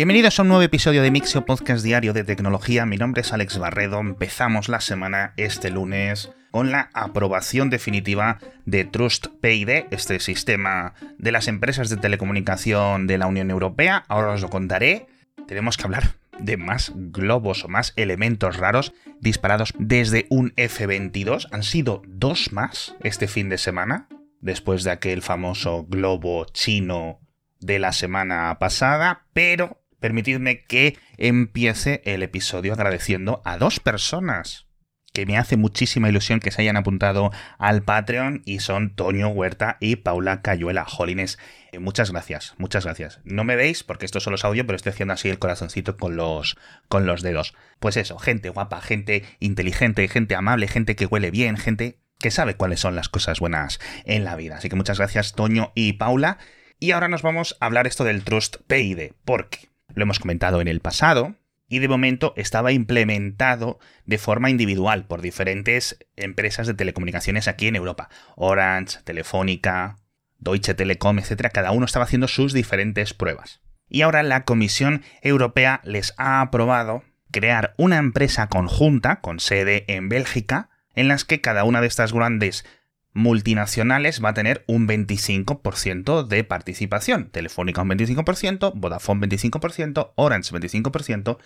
Bienvenidos a un nuevo episodio de Mixio Podcast Diario de Tecnología. Mi nombre es Alex Barredo. Empezamos la semana este lunes con la aprobación definitiva de Trust PID, este sistema de las empresas de telecomunicación de la Unión Europea. Ahora os lo contaré. Tenemos que hablar de más globos o más elementos raros disparados desde un F-22. Han sido dos más este fin de semana, después de aquel famoso globo chino de la semana pasada, pero permitidme que empiece el episodio agradeciendo a dos personas que me hace muchísima ilusión que se hayan apuntado al Patreon y son Toño Huerta y Paula Cayuela. Jolines, eh, muchas gracias, muchas gracias. No me veis porque esto solo es audio, pero estoy haciendo así el corazoncito con los, con los dedos. Pues eso, gente guapa, gente inteligente, gente amable, gente que huele bien, gente que sabe cuáles son las cosas buenas en la vida. Así que muchas gracias Toño y Paula. Y ahora nos vamos a hablar esto del Trust PID, porque lo hemos comentado en el pasado, y de momento estaba implementado de forma individual por diferentes empresas de telecomunicaciones aquí en Europa. Orange, Telefónica, Deutsche Telekom, etc. Cada uno estaba haciendo sus diferentes pruebas. Y ahora la Comisión Europea les ha aprobado crear una empresa conjunta con sede en Bélgica en las que cada una de estas grandes multinacionales va a tener un 25% de participación. Telefónica un 25%, Vodafone 25%, Orange 25%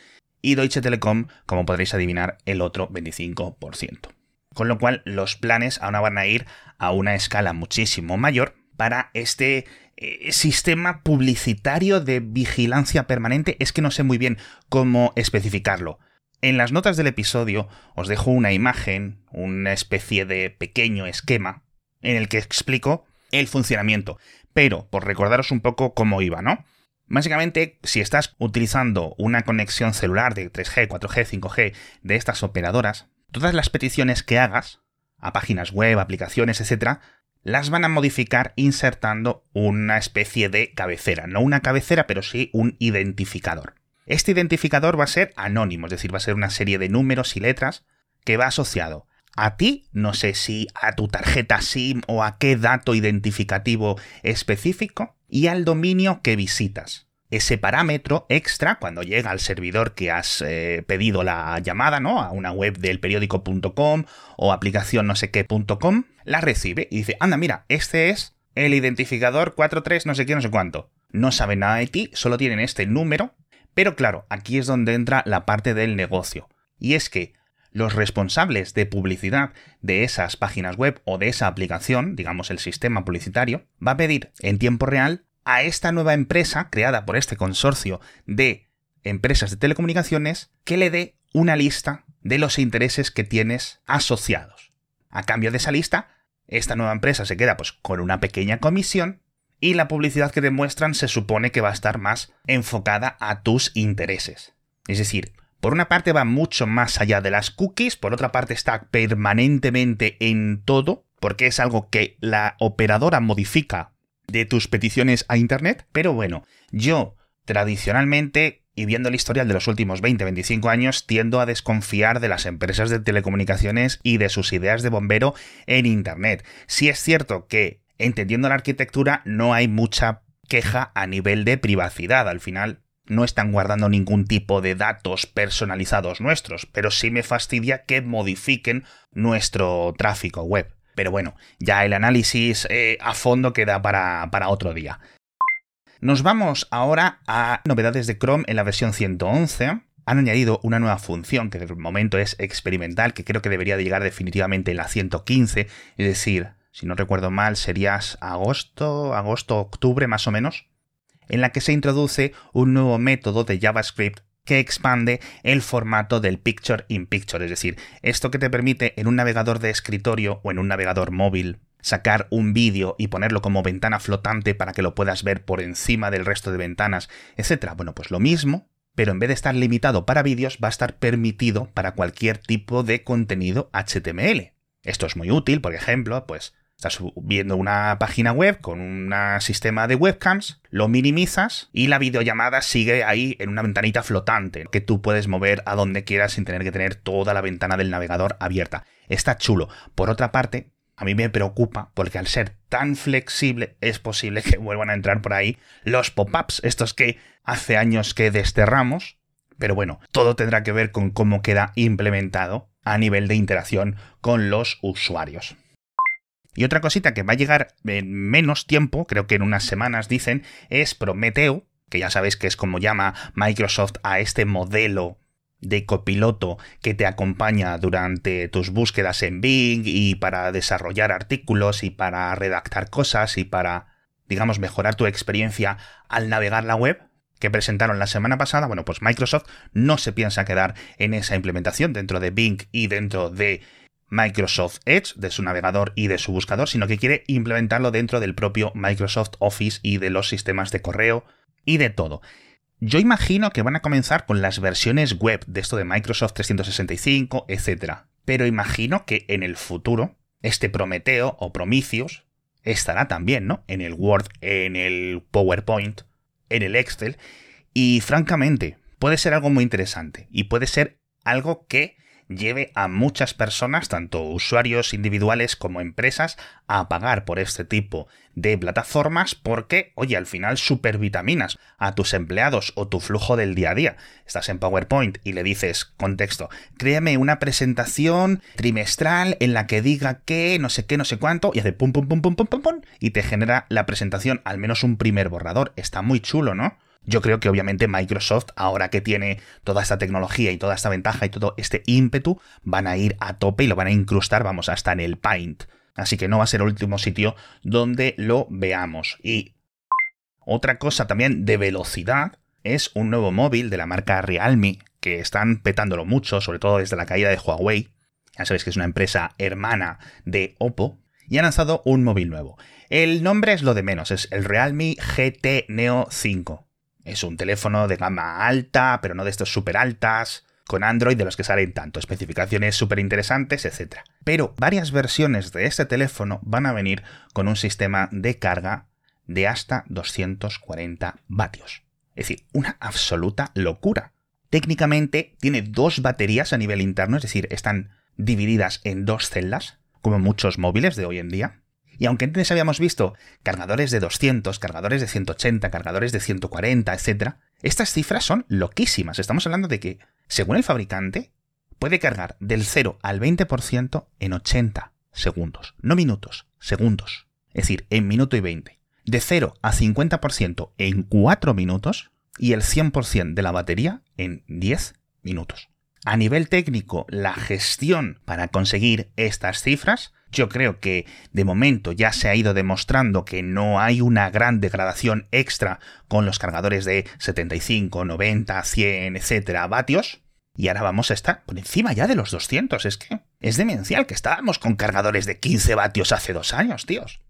y Deutsche Telekom, como podréis adivinar, el otro 25%. Con lo cual los planes ahora van a ir a una escala muchísimo mayor para este eh, sistema publicitario de vigilancia permanente. Es que no sé muy bien cómo especificarlo. En las notas del episodio os dejo una imagen, una especie de pequeño esquema, en el que explico el funcionamiento. Pero, por recordaros un poco cómo iba, ¿no? Básicamente, si estás utilizando una conexión celular de 3G, 4G, 5G de estas operadoras, todas las peticiones que hagas a páginas web, aplicaciones, etc., las van a modificar insertando una especie de cabecera. No una cabecera, pero sí un identificador. Este identificador va a ser anónimo, es decir, va a ser una serie de números y letras que va asociado a ti, no sé si a tu tarjeta SIM o a qué dato identificativo específico, y al dominio que visitas. Ese parámetro extra, cuando llega al servidor que has eh, pedido la llamada, ¿no? A una web del periódico.com o aplicación no sé qué.com, la recibe y dice, anda, mira, este es el identificador 43 no sé qué, no sé cuánto. No saben nada de ti, solo tienen este número pero claro, aquí es donde entra la parte del negocio. Y es que los responsables de publicidad de esas páginas web o de esa aplicación, digamos el sistema publicitario, va a pedir en tiempo real a esta nueva empresa creada por este consorcio de empresas de telecomunicaciones que le dé una lista de los intereses que tienes asociados. A cambio de esa lista, esta nueva empresa se queda pues con una pequeña comisión y la publicidad que te muestran se supone que va a estar más enfocada a tus intereses. Es decir, por una parte va mucho más allá de las cookies, por otra parte está permanentemente en todo, porque es algo que la operadora modifica de tus peticiones a Internet, pero bueno, yo tradicionalmente y viendo el historial de los últimos 20-25 años, tiendo a desconfiar de las empresas de telecomunicaciones y de sus ideas de bombero en Internet. Si es cierto que entendiendo la arquitectura, no hay mucha queja a nivel de privacidad. Al final, no están guardando ningún tipo de datos personalizados nuestros, pero sí me fastidia que modifiquen nuestro tráfico web. Pero bueno, ya el análisis eh, a fondo queda para, otro día. Nos vamos ahora a novedades de Chrome en la versión 111 han añadido una nueva función que de momento es experimental, que creo que debería de llegar definitivamente en la 115, es decir, si no recuerdo mal, sería agosto, agosto, octubre más o menos, en la que se introduce un nuevo método de JavaScript que expande el formato del Picture in Picture, es decir, esto que te permite en un navegador de escritorio o en un navegador móvil sacar un vídeo y ponerlo como ventana flotante para que lo puedas ver por encima del resto de ventanas, etc. Bueno, pues lo mismo, pero en vez de estar limitado para vídeos, va a estar permitido para cualquier tipo de contenido HTML. Esto es muy útil, por ejemplo, pues Estás viendo una página web con un sistema de webcams, lo minimizas y la videollamada sigue ahí en una ventanita flotante que tú puedes mover a donde quieras sin tener que tener toda la ventana del navegador abierta. Está chulo. Por otra parte, a mí me preocupa porque al ser tan flexible es posible que vuelvan a entrar por ahí los pop-ups, estos que hace años que desterramos, pero bueno, todo tendrá que ver con cómo queda implementado a nivel de interacción con los usuarios. Y otra cosita que va a llegar en menos tiempo, creo que en unas semanas dicen, es Prometeo, que ya sabéis que es como llama Microsoft a este modelo de copiloto que te acompaña durante tus búsquedas en Bing y para desarrollar artículos y para redactar cosas y para, digamos, mejorar tu experiencia al navegar la web que presentaron la semana pasada, bueno, pues Microsoft no se piensa quedar en esa implementación dentro de Bing y dentro de Microsoft Edge, de su navegador y de su buscador, sino que quiere implementarlo dentro del propio Microsoft Office y de los sistemas de correo y de todo. Yo imagino que van a comenzar con las versiones web de esto de Microsoft 365, etc. Pero imagino que en el futuro, este Prometeo o Prometheus estará también, ¿no? En el Word, en el PowerPoint, en el Excel. Y francamente, puede ser algo muy interesante. Y puede ser algo que lleve a muchas personas, tanto usuarios individuales como empresas, a pagar por este tipo de plataformas porque, oye, al final supervitaminas a tus empleados o tu flujo del día a día. Estás en PowerPoint y le dices, contexto, créame una presentación trimestral en la que diga que no sé qué, no sé cuánto, y hace pum, pum, pum, pum, pum, pum, pum, y te genera la presentación, al menos un primer borrador. Está muy chulo, ¿no? Yo creo que obviamente Microsoft, ahora que tiene toda esta tecnología y toda esta ventaja y todo este ímpetu, van a ir a tope y lo van a incrustar, vamos, hasta en el Paint. Así que no va a ser el último sitio donde lo veamos. Y otra cosa también de velocidad es un nuevo móvil de la marca Realme, que están petándolo mucho, sobre todo desde la caída de Huawei. Ya sabéis que es una empresa hermana de Oppo. Y han lanzado un móvil nuevo. El nombre es lo de menos, es el Realme GT Neo 5. Es un teléfono de gama alta, pero no de estos súper altas, con Android de los que salen tanto, especificaciones súper interesantes, etc. Pero varias versiones de este teléfono van a venir con un sistema de carga de hasta 240 vatios. Es decir, una absoluta locura. Técnicamente tiene dos baterías a nivel interno, es decir, están divididas en dos celdas, como muchos móviles de hoy en día. Y aunque antes habíamos visto cargadores de 200, cargadores de 180, cargadores de 140, etc., estas cifras son loquísimas. Estamos hablando de que, según el fabricante, puede cargar del 0 al 20% en 80 segundos. No minutos, segundos. Es decir, en minuto y 20. De 0 a 50% en 4 minutos y el 100% de la batería en 10 minutos. A nivel técnico, la gestión para conseguir estas cifras yo creo que de momento ya se ha ido demostrando que no hay una gran degradación extra con los cargadores de 75, 90, 100, etcétera, vatios. Y ahora vamos a estar por encima ya de los 200. Es que es demencial que estábamos con cargadores de 15 vatios hace dos años, tíos.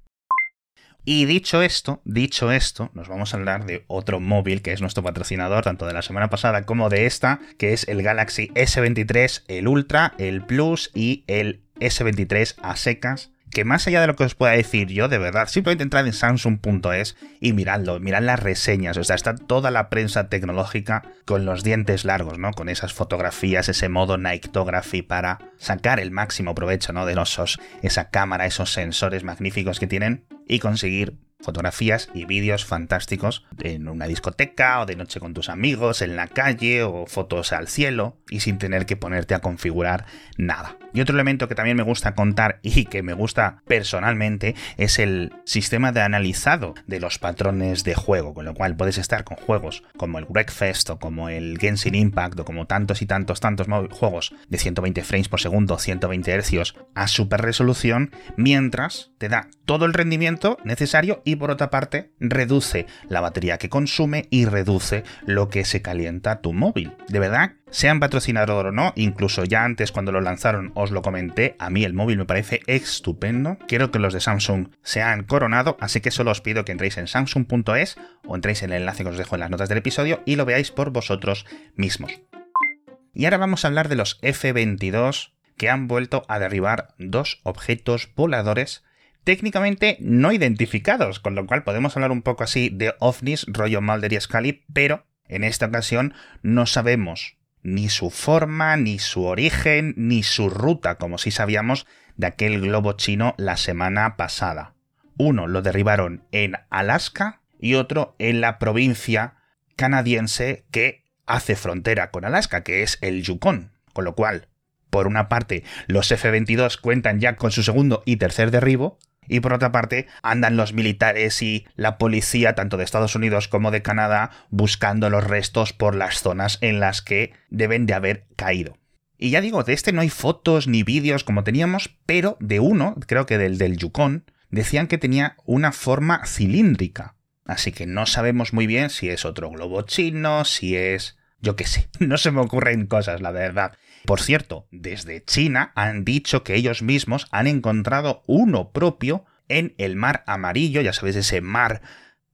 Y dicho esto, dicho esto, nos vamos a hablar de otro móvil que es nuestro patrocinador, tanto de la semana pasada como de esta, que es el Galaxy S23, el Ultra, el Plus y el S23 a secas que más allá de lo que os pueda decir yo, de verdad, simplemente entrad en samsung.es y miradlo, mirad las reseñas, o sea, está toda la prensa tecnológica con los dientes largos, ¿no? Con esas fotografías, ese modo Nightography para sacar el máximo provecho, ¿no? De los, esa cámara, esos sensores magníficos que tienen y conseguir fotografías y vídeos fantásticos en una discoteca o de noche con tus amigos, en la calle o fotos al cielo y sin tener que ponerte a configurar nada. Y otro elemento que también me gusta contar y que me gusta personalmente es el sistema de analizado de los patrones de juego, con lo cual puedes estar con juegos como el Breakfast o como el Genshin Impact o como tantos y tantos tantos juegos de 120 frames por segundo, 120 Hz a super resolución, mientras te da todo el rendimiento necesario y por otra parte reduce la batería que consume y reduce lo que se calienta tu móvil. De verdad, sean patrocinador o no, incluso ya antes cuando lo lanzaron os lo comenté, a mí el móvil me parece estupendo. Quiero que los de Samsung sean coronado, así que solo os pido que entréis en samsung.es o entréis en el enlace que os dejo en las notas del episodio y lo veáis por vosotros mismos. Y ahora vamos a hablar de los F-22 que han vuelto a derribar dos objetos voladores técnicamente no identificados, con lo cual podemos hablar un poco así de ovnis, rollo Mulder y Scully, pero en esta ocasión no sabemos ni su forma, ni su origen, ni su ruta, como sí sabíamos de aquel globo chino la semana pasada. Uno lo derribaron en Alaska y otro en la provincia canadiense que hace frontera con Alaska, que es el Yukon. Con lo cual, por una parte, los F-22 cuentan ya con su segundo y tercer derribo, y por otra parte, andan los militares y la policía, tanto de Estados Unidos como de Canadá, buscando los restos por las zonas en las que deben de haber caído. Y ya digo, de este no hay fotos ni vídeos como teníamos, pero de uno, creo que del del Yukon, decían que tenía una forma cilíndrica. Así que no sabemos muy bien si es otro globo chino, si es... yo qué sé, no se me ocurren cosas, la verdad. Por cierto, desde China han dicho que ellos mismos han encontrado uno propio en el mar amarillo, ya sabéis, ese mar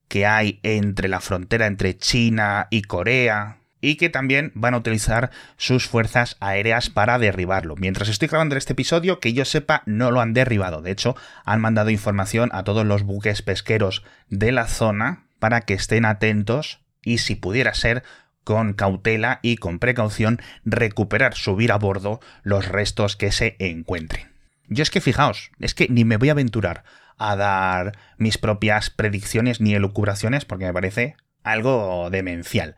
que hay entre la frontera entre China y Corea, y que también van a utilizar sus fuerzas aéreas para derribarlo. Mientras estoy grabando este episodio, que yo sepa, no lo han derribado. De hecho, han mandado información a todos los buques pesqueros de la zona para que estén atentos y si pudiera ser, con cautela y con precaución, recuperar, subir a bordo los restos que se encuentren. Yo es que fijaos, es que ni me voy a aventurar a dar mis propias predicciones ni elucubraciones porque me parece algo demencial.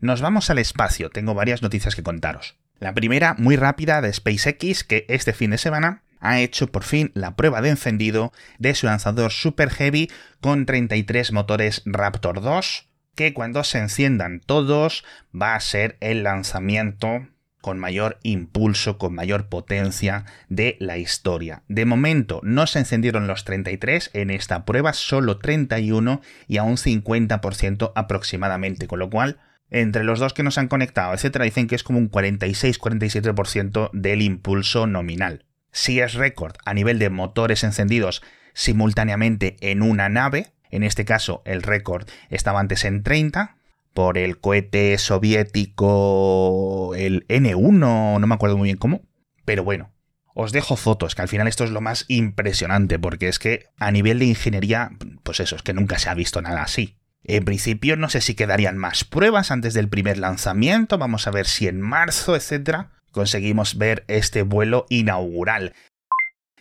Nos vamos al espacio, tengo varias noticias que contaros. La primera, muy rápida, de SpaceX, que este fin de semana ha hecho por fin la prueba de encendido de su lanzador Super Heavy con 33 motores Raptor 2, que cuando se enciendan todos va a ser el lanzamiento con mayor impulso, con mayor potencia de la historia. De momento no se encendieron los 33 en esta prueba, solo 31 y a un 50% aproximadamente, con lo cual entre los dos que nos han conectado, etcétera, dicen que es como un 46-47% del impulso nominal. Si es récord a nivel de motores encendidos simultáneamente en una nave, en este caso, el récord estaba antes en 30 por el cohete soviético, el N1, no me acuerdo muy bien cómo. Pero bueno, os dejo fotos, que al final esto es lo más impresionante, porque es que a nivel de ingeniería, pues eso, es que nunca se ha visto nada así. En principio no sé si quedarían más pruebas antes del primer lanzamiento, vamos a ver si en marzo, etcétera, conseguimos ver este vuelo inaugural.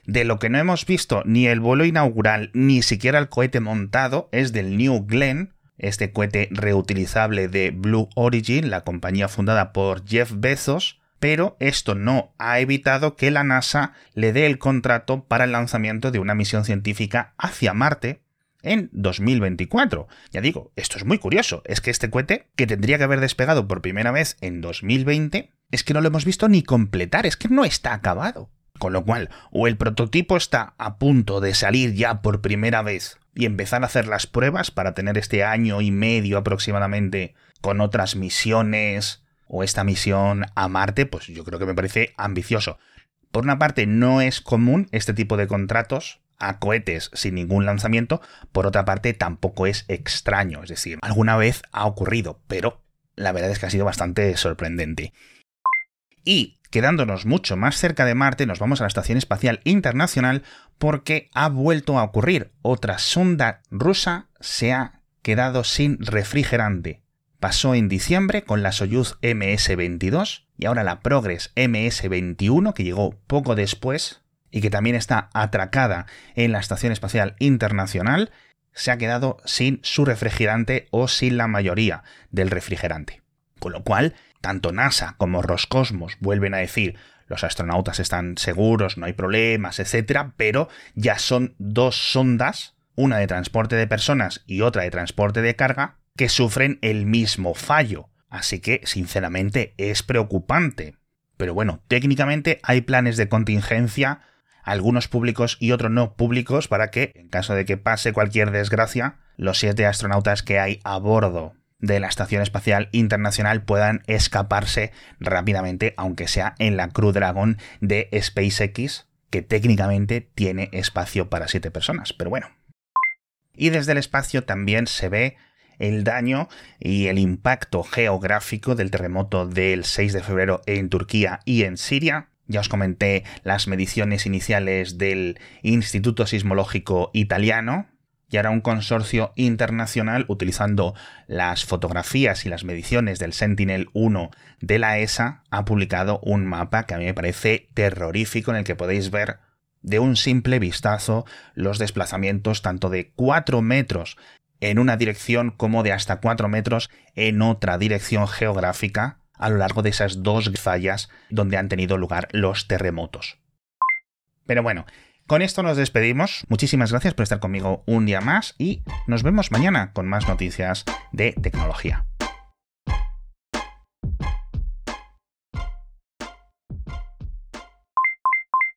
De lo que no hemos visto ni el vuelo inaugural ni siquiera el cohete montado es del New Glenn, este cohete reutilizable de Blue Origin, la compañía fundada por Jeff Bezos, pero esto no ha evitado que la NASA le dé el contrato para el lanzamiento de una misión científica hacia Marte en 2024. Ya digo, esto es muy curioso, es que este cohete, que tendría que haber despegado por primera vez en 2020, es que no lo hemos visto ni completar, es que no está acabado. Con lo cual, o el prototipo está a punto de salir ya por primera vez y empezar a hacer las pruebas para tener este año y medio aproximadamente con otras misiones o esta misión a Marte, pues yo creo que me parece ambicioso. Por una parte, no es común este tipo de contratos a cohetes sin ningún lanzamiento, por otra parte, tampoco es extraño, es decir, alguna vez ha ocurrido, pero la verdad es que ha sido bastante sorprendente. Y quedándonos mucho más cerca de Marte, nos vamos a la Estación Espacial Internacional porque ha vuelto a ocurrir. Otra sonda rusa se ha quedado sin refrigerante. Pasó en diciembre con la Soyuz MS-22 y ahora la Progress MS-21 que llegó poco después y que también está atracada en la Estación Espacial Internacional, se ha quedado sin su refrigerante o sin la mayoría del refrigerante. Con lo cual, tanto NASA como Roscosmos vuelven a decir los astronautas están seguros, no hay problemas, etc. Pero ya son dos sondas, una de transporte de personas y otra de transporte de carga, que sufren el mismo fallo. Así que, sinceramente, es preocupante. Pero bueno, técnicamente hay planes de contingencia, algunos públicos y otros no públicos, para que, en caso de que pase cualquier desgracia, los siete astronautas que hay a bordo de la Estación Espacial Internacional puedan escaparse rápidamente, aunque sea en la Crew Dragon de SpaceX, que técnicamente tiene espacio para siete personas, pero bueno. Y desde el espacio también se ve el daño y el impacto geográfico del terremoto del 6 de febrero en Turquía y en Siria. Ya os comenté las mediciones iniciales del Instituto Sismológico Italiano, y ahora un consorcio internacional utilizando las fotografías y las mediciones del Sentinel-1 de la ESA ha publicado un mapa que a mí me parece terrorífico en el que podéis ver de un simple vistazo los desplazamientos tanto de 4 metros en una dirección como de hasta 4 metros en otra dirección geográfica a lo largo de esas dos fallas donde han tenido lugar los terremotos. Pero bueno, con esto nos despedimos. Muchísimas gracias por estar conmigo un día más y nos vemos mañana con más noticias de tecnología.